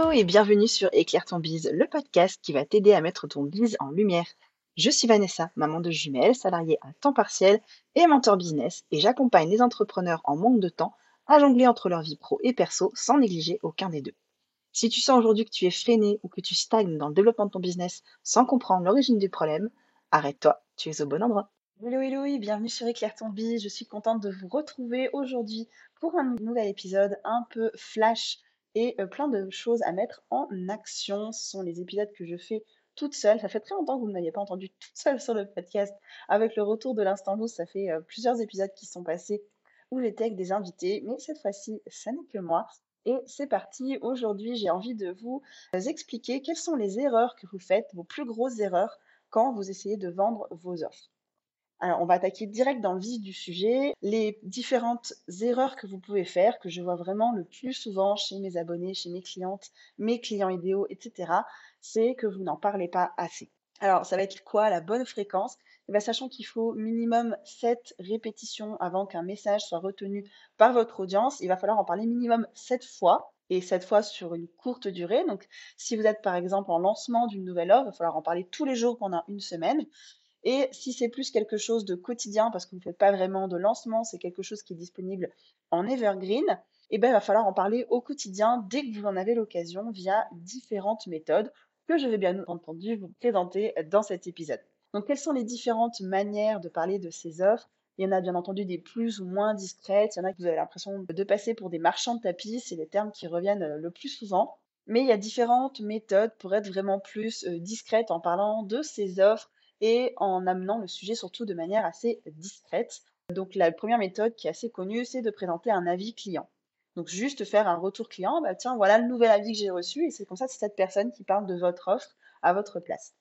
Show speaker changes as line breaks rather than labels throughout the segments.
hello et bienvenue sur Éclaire ton bise, le podcast qui va t'aider à mettre ton bise en lumière. Je suis Vanessa, maman de jumelles, salariée à temps partiel et mentor business et j'accompagne les entrepreneurs en manque de temps à jongler entre leur vie pro et perso sans négliger aucun des deux. Si tu sens aujourd'hui que tu es freiné ou que tu stagnes dans le développement de ton business sans comprendre l'origine du problème, arrête-toi, tu es au bon endroit. Hello hello et bienvenue sur Éclaire ton bise, je suis contente de vous retrouver aujourd'hui pour un nouvel épisode un peu flash et plein de choses à mettre en action. Ce sont les épisodes que je fais toute seule. Ça fait très longtemps que vous ne m'aviez pas entendu toute seule sur le podcast. Avec le retour de l'instant loose, ça fait plusieurs épisodes qui sont passés où j'étais avec des invités, mais cette fois-ci, ça n'est que moi. Et c'est parti. Aujourd'hui, j'ai envie de vous expliquer quelles sont les erreurs que vous faites, vos plus grosses erreurs quand vous essayez de vendre vos offres. Alors, on va attaquer direct dans le vif du sujet. Les différentes erreurs que vous pouvez faire, que je vois vraiment le plus souvent chez mes abonnés, chez mes clientes, mes clients idéaux, etc., c'est que vous n'en parlez pas assez. Alors, ça va être quoi la bonne fréquence? Eh Sachant qu'il faut minimum 7 répétitions avant qu'un message soit retenu par votre audience, il va falloir en parler minimum 7 fois et cette fois sur une courte durée. Donc, si vous êtes par exemple en lancement d'une nouvelle offre, il va falloir en parler tous les jours pendant une semaine. Et si c'est plus quelque chose de quotidien, parce que vous ne faites pas vraiment de lancement, c'est quelque chose qui est disponible en evergreen, eh ben, il va falloir en parler au quotidien dès que vous en avez l'occasion via différentes méthodes que je vais bien entendu vous présenter dans cet épisode. Donc, quelles sont les différentes manières de parler de ces offres? Il y en a bien entendu des plus ou moins discrètes. Il y en a que vous avez l'impression de passer pour des marchands de tapis. C'est les termes qui reviennent le plus souvent. Mais il y a différentes méthodes pour être vraiment plus euh, discrète en parlant de ces offres et en amenant le sujet surtout de manière assez discrète. Donc la première méthode qui est assez connue, c'est de présenter un avis client. Donc juste faire un retour client, bah tiens, voilà le nouvel avis que j'ai reçu et c'est comme ça c'est cette personne qui parle de votre offre à votre place.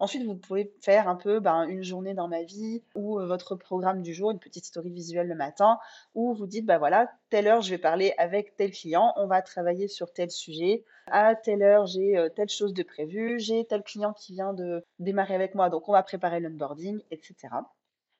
Ensuite, vous pouvez faire un peu ben, une journée dans ma vie ou euh, votre programme du jour, une petite story visuelle le matin, où vous dites, bah voilà, telle heure, je vais parler avec tel client, on va travailler sur tel sujet. À telle heure, j'ai euh, telle chose de prévu, j'ai tel client qui vient de démarrer avec moi, donc on va préparer l'onboarding, etc.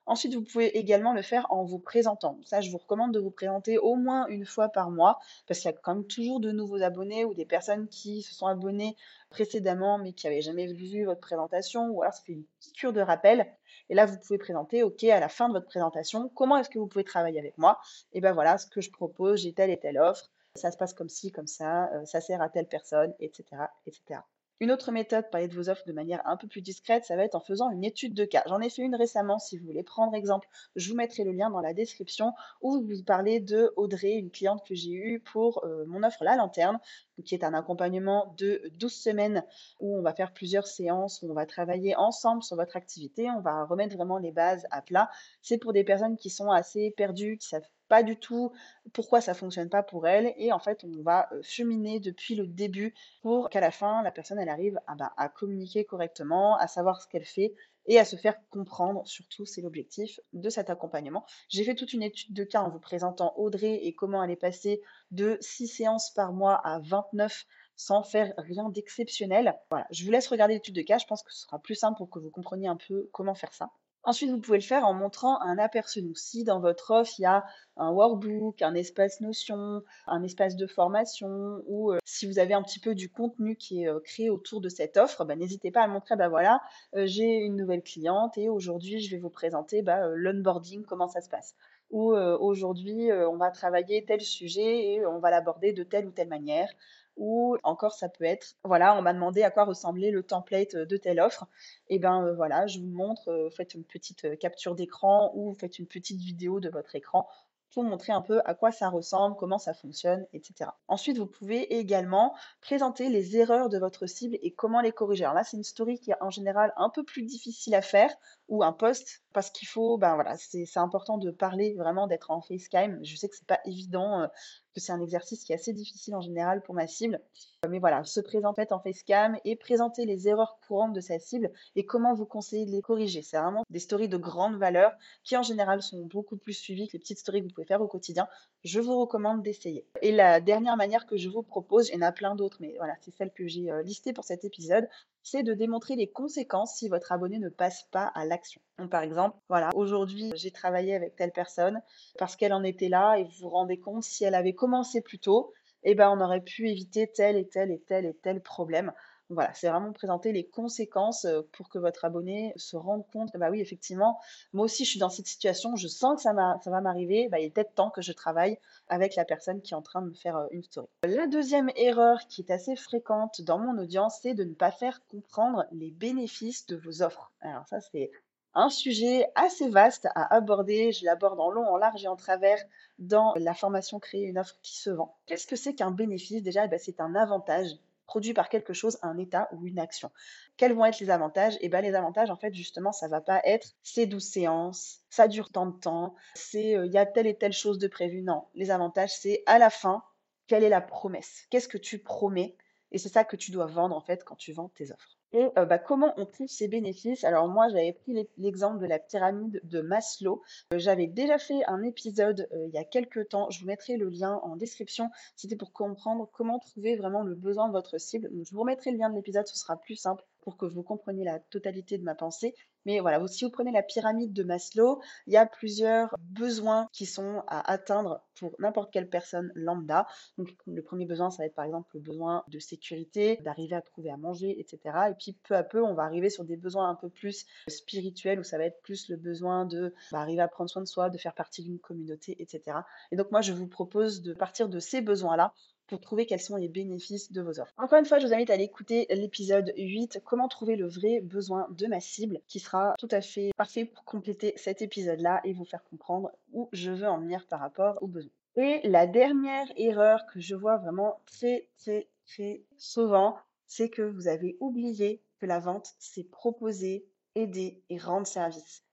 Ensuite, vous pouvez également le faire en vous présentant. Ça, je vous recommande de vous présenter au moins une fois par mois, parce qu'il y a quand même toujours de nouveaux abonnés ou des personnes qui se sont abonnées précédemment, mais qui n'avaient jamais vu votre présentation, ou alors ça une cure de rappel. Et là, vous pouvez présenter, OK, à la fin de votre présentation, comment est-ce que vous pouvez travailler avec moi? Et ben voilà, ce que je propose, j'ai telle et telle offre, ça se passe comme ci, comme ça, euh, ça sert à telle personne, etc., etc. Une autre méthode, parler de vos offres de manière un peu plus discrète, ça va être en faisant une étude de cas. J'en ai fait une récemment, si vous voulez prendre exemple, je vous mettrai le lien dans la description où vous parlez de Audrey, une cliente que j'ai eue pour euh, mon offre La Lanterne, qui est un accompagnement de 12 semaines où on va faire plusieurs séances, où on va travailler ensemble sur votre activité, on va remettre vraiment les bases à plat. C'est pour des personnes qui sont assez perdues, qui savent pas du tout pourquoi ça fonctionne pas pour elle et en fait on va cheminer depuis le début pour qu'à la fin la personne elle arrive à, bah, à communiquer correctement, à savoir ce qu'elle fait et à se faire comprendre, surtout c'est l'objectif de cet accompagnement. J'ai fait toute une étude de cas en vous présentant Audrey et comment elle est passée de 6 séances par mois à 29 sans faire rien d'exceptionnel. Voilà, je vous laisse regarder l'étude de cas, je pense que ce sera plus simple pour que vous compreniez un peu comment faire ça. Ensuite, vous pouvez le faire en montrant un aperçu. Si dans votre offre, il y a un workbook, un espace notion, un espace de formation, ou euh, si vous avez un petit peu du contenu qui est euh, créé autour de cette offre, bah, n'hésitez pas à montrer, bah voilà, euh, j'ai une nouvelle cliente et aujourd'hui, je vais vous présenter bah, l'onboarding, comment ça se passe. Ou aujourd'hui, on va travailler tel sujet et on va l'aborder de telle ou telle manière ou encore ça peut être, voilà, on m'a demandé à quoi ressemblait le template de telle offre. Et ben voilà, je vous montre, faites une petite capture d'écran ou faites une petite vidéo de votre écran pour montrer un peu à quoi ça ressemble, comment ça fonctionne, etc. Ensuite, vous pouvez également présenter les erreurs de votre cible et comment les corriger. Alors là, c'est une story qui est en général un peu plus difficile à faire ou un post parce qu'il faut, ben voilà, c'est important de parler vraiment, d'être en facecam. Je sais que c'est pas évident que c'est un exercice qui est assez difficile en général pour ma cible. Mais voilà, se présenter en facecam et présenter les erreurs courantes de sa cible et comment vous conseillez de les corriger. C'est vraiment des stories de grande valeur qui en général sont beaucoup plus suivies que les petites stories que vous pouvez faire au quotidien. Je vous recommande d'essayer. Et la dernière manière que je vous propose, il y en a plein d'autres, mais voilà, c'est celle que j'ai euh, listée pour cet épisode, c'est de démontrer les conséquences si votre abonné ne passe pas à l'action. par exemple, voilà, aujourd'hui, j'ai travaillé avec telle personne parce qu'elle en était là et vous vous rendez compte si elle avait commencé plus tôt, eh ben, on aurait pu éviter tel et tel et tel et tel problème. Voilà, c'est vraiment présenter les conséquences, heu, pour que votre abonné se rende compte bah, oui, effectivement, moi aussi je suis dans cette situation, je sens que ça ça va m'arriver, bah, il est peut-être temps que je travaille avec la personne qui est en train de me faire, heu, une story. La deuxième erreur qui est assez fréquente dans mon audience, c'est de ne pas faire comprendre les bénéfices de vos offres. Alors ça, c'est un sujet assez vaste à aborder. Je l'aborde en long, en large et en travers dans la formation Créer une offre qui se vend. Qu'est-ce que c'est qu'un bénéfice? Déjà, eh ben, c'est un avantage produit par quelque chose, un état ou une action. Quels vont être les avantages? Eh ben les avantages, en fait, justement, ça va pas être ces 12 séances, ça dure tant de temps, c'est euh, il y a telle et telle chose de prévu. Non, les avantages, c'est à la fin, quelle est la promesse? Qu'est-ce que tu promets? Et c'est ça que tu dois vendre, en fait, quand tu vends tes offres. Et euh, bah, comment on trouve ces bénéfices? Alors moi, j'avais pris l'exemple de la pyramide de Maslow. Euh, j'avais déjà fait un épisode euh, il y a quelques temps. Je vous mettrai le lien en description. C'était pour comprendre comment trouver vraiment le besoin de votre cible. je vous remettrai le lien de l'épisode, ce sera plus simple pour que vous compreniez la totalité de ma pensée. Mais voilà, si vous prenez la pyramide de Maslow, il y a plusieurs besoins qui sont à atteindre pour n'importe quelle personne lambda. Donc le premier besoin, ça va être par exemple le besoin de sécurité, d'arriver à trouver à manger, etc. Et puis peu à peu, on va arriver sur des besoins un peu plus spirituels, où ça va être plus le besoin de bah, arriver à prendre soin de soi, de faire partie d'une communauté, etc. Et donc moi, je vous propose de partir de ces besoins-là pour trouver quels sont les bénéfices de vos offres. Encore une fois, je vous invite à aller écouter l'épisode 8, comment trouver le vrai besoin de ma cible, qui sera tout à fait parfait pour compléter cet épisode-là et vous faire comprendre où je veux en venir par rapport aux besoins. Et la dernière erreur que je vois vraiment très, très, très souvent, c'est que vous avez oublié que la vente, c'est proposer, aider et rendre service.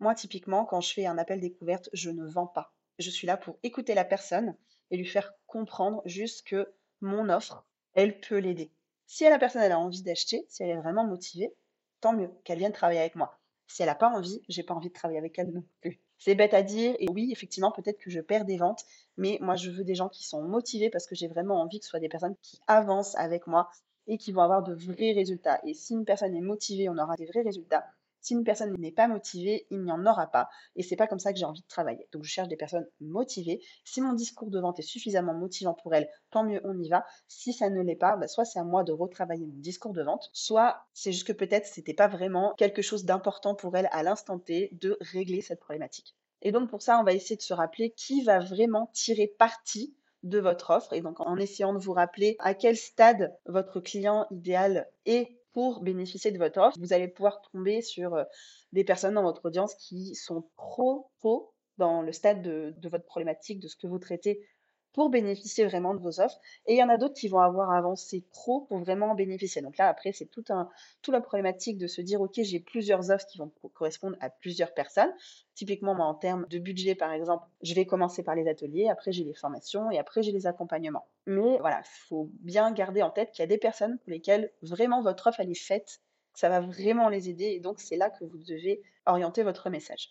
Moi, typiquement, quand je fais un appel découverte, je ne vends pas. Je suis là pour écouter la personne et lui faire comprendre juste que mon offre, elle peut l'aider. Si la personne elle a envie d'acheter, si elle est vraiment motivée, tant mieux qu'elle vienne travailler avec moi. Si elle n'a pas envie, j'ai pas envie de travailler avec elle non plus. C'est bête à dire et oui, effectivement, peut-être que je perds des ventes, mais moi je veux des gens qui sont motivés parce que j'ai vraiment envie que ce soit des personnes qui avancent avec moi et qui vont avoir de vrais résultats. Et si une personne est motivée, on aura des vrais résultats. Si une personne n'est pas motivée, il n'y en aura pas. Et c'est pas comme ça que j'ai envie de travailler. Donc je cherche des personnes motivées. Si mon discours de vente est suffisamment motivant pour elles, tant mieux, on y va. Si ça ne l'est pas, bah, soit c'est à moi de retravailler mon discours de vente, soit c'est juste que peut-être c'était pas vraiment quelque chose d'important pour elles à l'instant T de régler cette problématique. Et donc pour ça, on va essayer de se rappeler qui va vraiment tirer parti de votre offre et donc en essayant de vous rappeler à quel stade votre client idéal est pour bénéficier de votre offre, vous allez pouvoir tomber sur euh, des personnes dans votre audience qui sont trop, trop dans le stade de, de votre problématique, de ce que vous traitez pour bénéficier vraiment de vos offres. Et il y en a d'autres qui vont avoir avancé trop pour vraiment en bénéficier. Donc là, après, c'est tout un, toute la problématique de se dire, OK, j'ai plusieurs offres qui vont correspondre à plusieurs personnes. Typiquement, moi, en termes de budget, par exemple, je vais commencer par les ateliers, après j'ai les formations et après j'ai les accompagnements. Mais voilà, il faut bien garder en tête qu'il y a des personnes pour lesquelles vraiment votre offre, elle est faite, que ça va vraiment les aider. Et donc, c'est là que vous devez orienter votre message.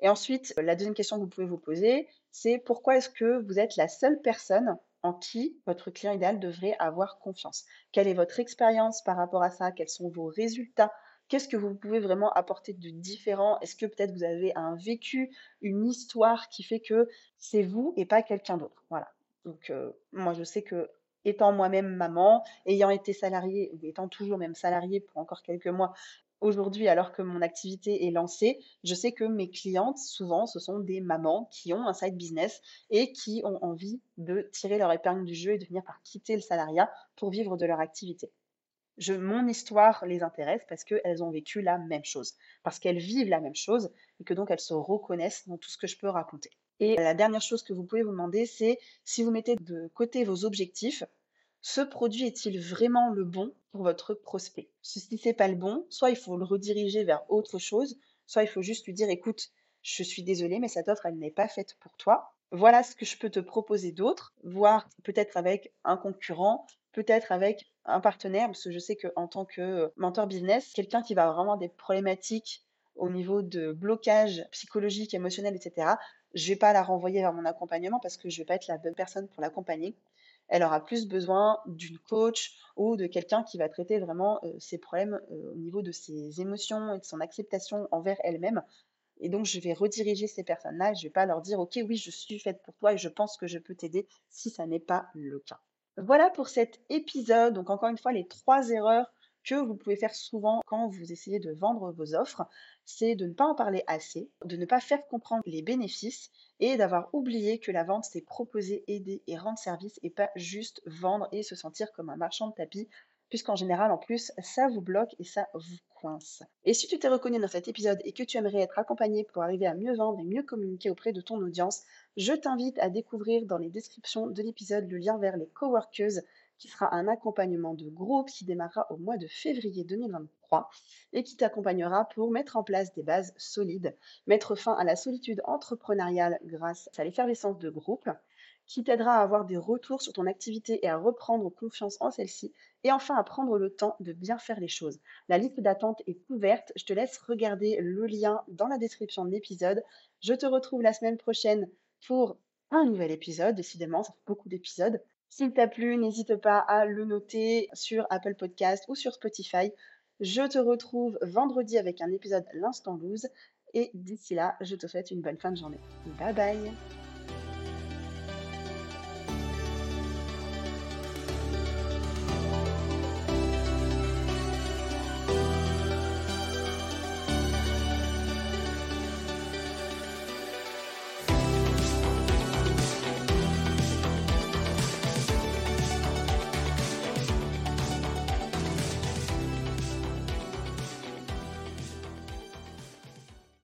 Et ensuite, la deuxième question que vous pouvez vous poser, c'est pourquoi est-ce que vous êtes la seule personne en qui votre client idéal devrait avoir confiance? Quelle est votre expérience par rapport à ça? Quels sont vos résultats? Qu'est-ce que vous pouvez vraiment apporter de différent? Est-ce que peut-être vous avez un vécu, une histoire qui fait que c'est vous et pas quelqu'un d'autre? Voilà. Donc, euh, moi, je sais que étant moi-même maman, ayant été salariée ou étant toujours même salariée pour encore quelques mois Aujourd'hui, alors que mon activité est lancée, je sais que mes clientes, souvent, ce sont des mamans qui ont un side business et qui ont envie de tirer leur épingle du jeu et de venir par quitter le salariat pour vivre de leur activité. Mon histoire les intéresse parce qu'elles ont vécu la même chose, parce qu'elles vivent la même chose et que donc elles se reconnaissent dans tout ce que je peux raconter. Et la dernière chose que vous pouvez vous demander, c'est si vous mettez de côté vos objectifs, ce produit est-il vraiment le bon pour votre prospect? Si c'est pas le bon, soit il faut le rediriger vers autre chose, soit il faut juste lui dire écoute, je suis désolée, mais cette offre, elle n'est pas faite pour toi. Voilà ce que je peux te proposer d'autre, voire peut-être avec un concurrent, peut-être avec un partenaire, parce que je sais qu'en tant que mentor business, quelqu'un qui va vraiment des problématiques au niveau de blocage psychologique, émotionnel, etc., je vais pas la renvoyer vers mon accompagnement parce que je vais pas être la bonne personne pour l'accompagner elle aura plus besoin d'une coach ou de quelqu'un qui va traiter vraiment euh, ses problèmes euh, au niveau de ses émotions et de son acceptation envers elle-même. Et donc, je vais rediriger ces personnes-là. Je ne vais pas leur dire, OK, oui, je suis faite pour toi et je pense que je peux t'aider si ça n'est pas le cas. Voilà pour cet épisode. Donc encore une fois, les trois erreurs que vous pouvez faire souvent quand vous essayez de vendre vos offres, c'est de ne pas en parler assez, de ne pas faire comprendre les bénéfices et d'avoir oublié que la vente, c'est proposer, aider et rendre service et pas juste vendre et se sentir comme un marchand de tapis puisqu'en général, en plus, ça vous bloque et ça vous coince. Et si tu t'es reconnu dans cet épisode et que tu aimerais être accompagné pour arriver à mieux vendre et mieux communiquer auprès de ton audience, je t'invite à découvrir dans les descriptions de l'épisode le lien vers les coworkers qui sera un accompagnement de groupe qui démarrera au mois de février 2023 et qui t'accompagnera pour mettre en place des bases solides, mettre fin à la solitude entrepreneuriale grâce à l'effervescence de groupe, qui t'aidera à avoir des retours sur ton activité et à reprendre confiance en celle-ci, et enfin à prendre le temps de bien faire les choses. La liste d'attente est ouverte, je te laisse regarder le lien dans la description de l'épisode. Je te retrouve la semaine prochaine pour un nouvel épisode, décidément, ça fait beaucoup d'épisodes. S'il t'a plu, n'hésite pas à le noter sur Apple Podcast ou sur Spotify. Je te retrouve vendredi avec un épisode L'instant loose. Et d'ici là, je te souhaite une bonne fin de journée. Bye bye